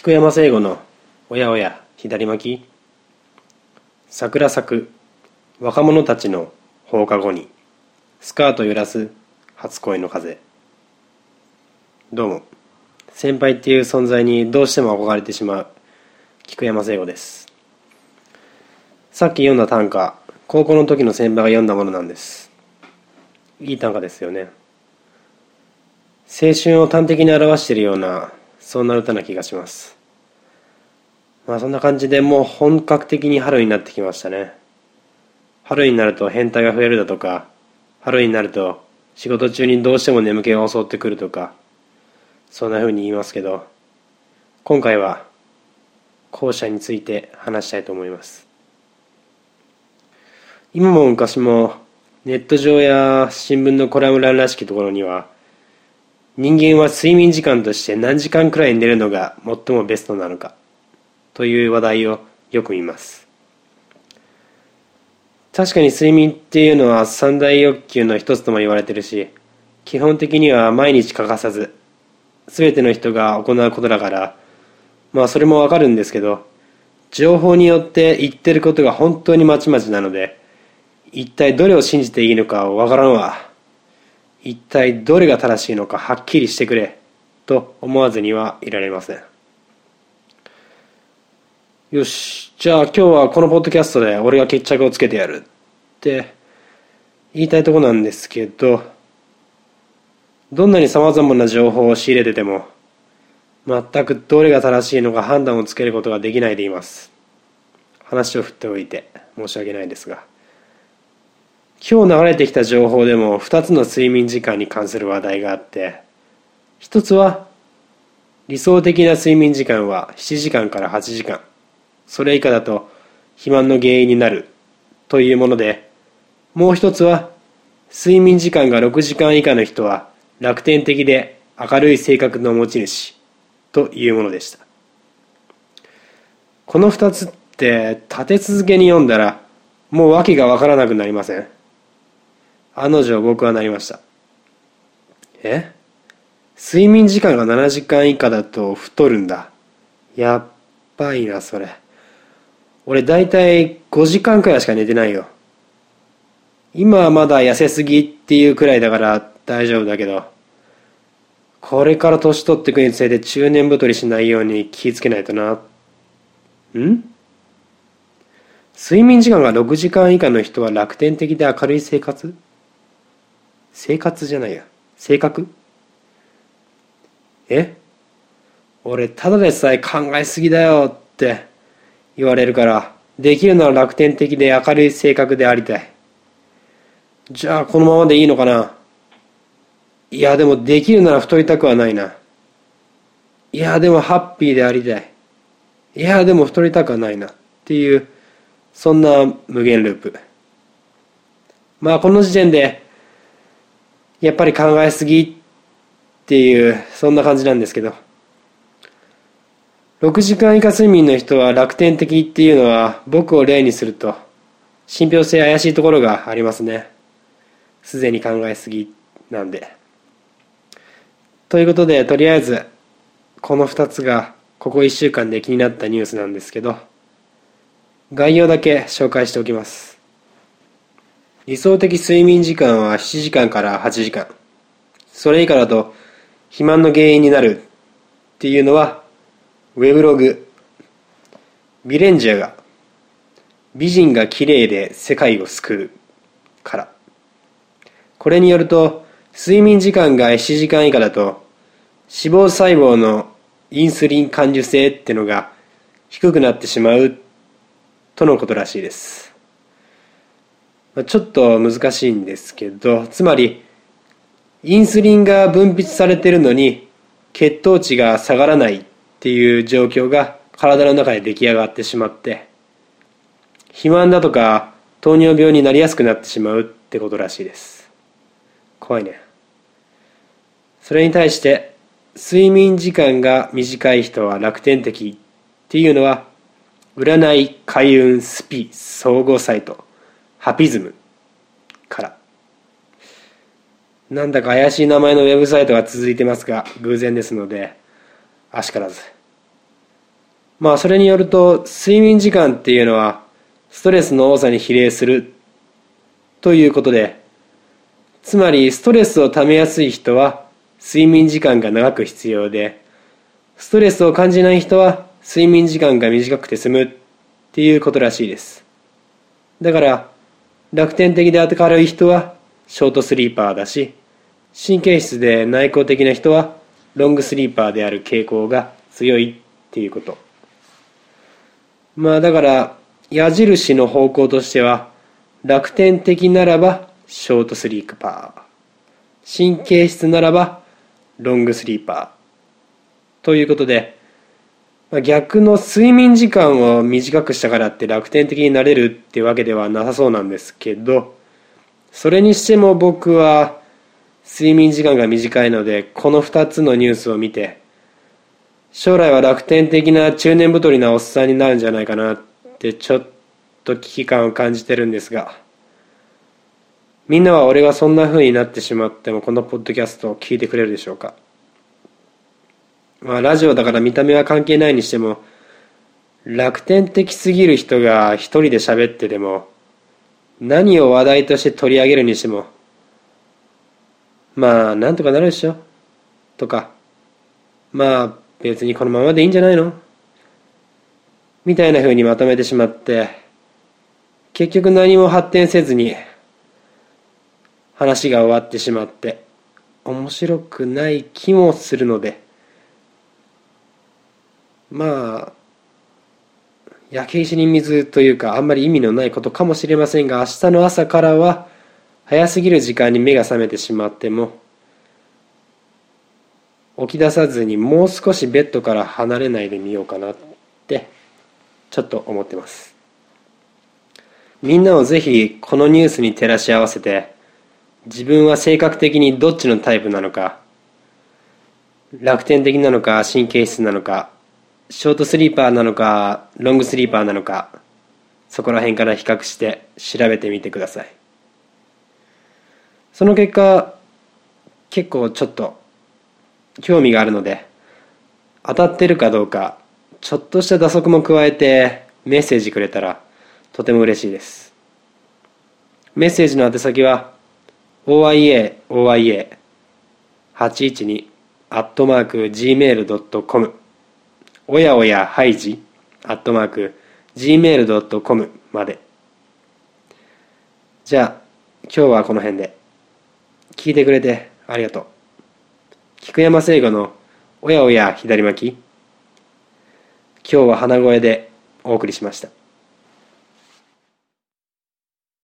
菊山聖吾の「おやおや左巻き」桜咲く若者たちの放課後にスカート揺らす初恋の風。どうも。先輩っていう存在にどうしても憧れてしまう菊山聖吾です。さっき読んだ短歌高校の時の先輩が読んだものなんです。いい短歌ですよね。青春を端的に表しているようなそんな歌な気がします。まあそんな感じでもう本格的に春になってきましたね。春になると変態が増えるだとか春になると仕事中にどうしても眠気が襲ってくるとかそんな風に言いますけど今回は後者について話したいと思います。今も昔もネット上や新聞のコラム欄らしきところには人間は睡眠時間として何時間くらい寝るのが最もベストなのかという話題をよく見ます。確かに睡眠っていうのは三大欲求の一つとも言われてるし基本的には毎日欠かさず全ての人が行うことだからまあそれもわかるんですけど情報によって言ってることが本当にまちまちなので一体どれを信じていいのかわからんわ。一体どれが正しいのかはっきりしてくれと思わずにはいられません。よしじゃあ今日はこのポッドキャストで俺が決着をつけてやるって言いたいとこなんですけどどんなにさまざまな情報を仕入れてても全くどれが正しいのか判断をつけることができないでいます。話を振っておいて申し訳ないですが。今日流れてきた情報でも2つの睡眠時間に関する話題があって一つは理想的な睡眠時間は7時間から8時間。それ以下だと肥満の原因になるというものでもう一つは睡眠時間が6時間以下の人は楽天的で明るい性格の持ち主というものでした。この2つって立て続けに読んだらもう訳が分からなくなりません。案の定僕はなりました。え？睡眠時間が7時間以下だと太るんだ。やっばいなそれ。俺大体5時間くらいしか寝てないよ。今はまだ痩せすぎっていうくらいだから大丈夫だけど。これから年取ってくにつれて中年太りしないように気をつけないとな。ん？睡眠時間が6時間以下の人は楽天的で明るい生活？生活じゃないや。性格？え？俺ただでさえ考えすぎだよって言われるからできるなら楽天的で明るい性格でありたい。じゃあこのままでいいのかな？いやでもできるなら太りたくはないな。いやでもハッピーでありたい。いやでも太りたくはないな。っていうそんな無限ループ。まあこの時点でやっぱり考えすぎっていうそんな感じなんですけど。6時間以下睡眠の人は楽天的っていうのは僕を例にすると信憑性怪しいところがありますね。すでに考えすぎなんで。ということでとりあえずこの2つがここ1週間で気になったニュースなんですけど概要だけ紹介しておきます。理想的睡眠時間は7時間から8時間。それ以下だと肥満の原因になるっていうのは、ウェブログ、ビレンジャーが美人が綺麗で世界を救うから。これによると、睡眠時間が7時間以下だと、脂肪細胞のインスリン感受性ってのが低くなってしまうとのことらしいです。ちょっと難しいんですけどつまりインスリンが分泌されてるのに血糖値が下がらないっていう状況が体の中で出来上がってしまって肥満だとか糖尿病になりやすくなってしまうってことらしいです。怖いね。それに対して睡眠時間が短い人は楽天的っていうのは占い開運スピ総合サイト。ハピズム。から。なんだか怪しい名前のウェブサイトが続いてますが偶然ですのであしからず。まあそれによると睡眠時間っていうのはストレスの多さに比例するということでつまりストレスをためやすい人は睡眠時間が長く必要でストレスを感じない人は睡眠時間が短くて済むっていうことらしいです。だから楽天的で明るい人はショートスリーパーだし神経質で内向的な人はロングスリーパーである傾向が強いっていうこと。まあだから矢印の方向としては楽天的ならばショートスリーパー。神経質ならばロングスリーパー。ということで逆の睡眠時間を短くしたからって楽天的になれるってわけではなさそうなんですけどそれにしても僕は睡眠時間が短いのでこの2つのニュースを見て将来は楽天的な中年太りなおっさんになるんじゃないかなってちょっと危機感を感じてるんですがみんなは俺がそんな風になってしまってもこのポッドキャストを聞いてくれるでしょうか？まあラジオだから見た目は関係ないにしても楽天的すぎる人が一人で喋ってでも何を話題として取り上げるにしてもまあなんとかなるでしょ？とかまあ別にこのままでいいんじゃないの？みたいな風にまとめてしまって結局何も発展せずに話が終わってしまって面白くない気もするのでまあ焼け石に水というかあんまり意味のないことかもしれませんが明日の朝からは早すぎる時間に目が覚めてしまっても起き出さずにもう少しベッドから離れないでみようかなってちょっと思ってます。みんなをぜひこのニュースに照らし合わせて自分は性格的にどっちのタイプなのか楽天的なのか神経質なのかショートスリーパーなのかロングスリーパーなのかそこら辺から比較して調べてみてください。その結果結構ちょっと興味があるので当たってるかどうかちょっとした打足も加えてメッセージくれたらとても嬉しいです。メッセージの宛先は oiaoia812 アットマーク gmail.com おやおやハイジアットマーク gmail.com まで。じゃあ今日はこの辺で。聞いてくれてありがとう。菊山聖吾のおやおや左巻。き今日は鼻声でお送りしました。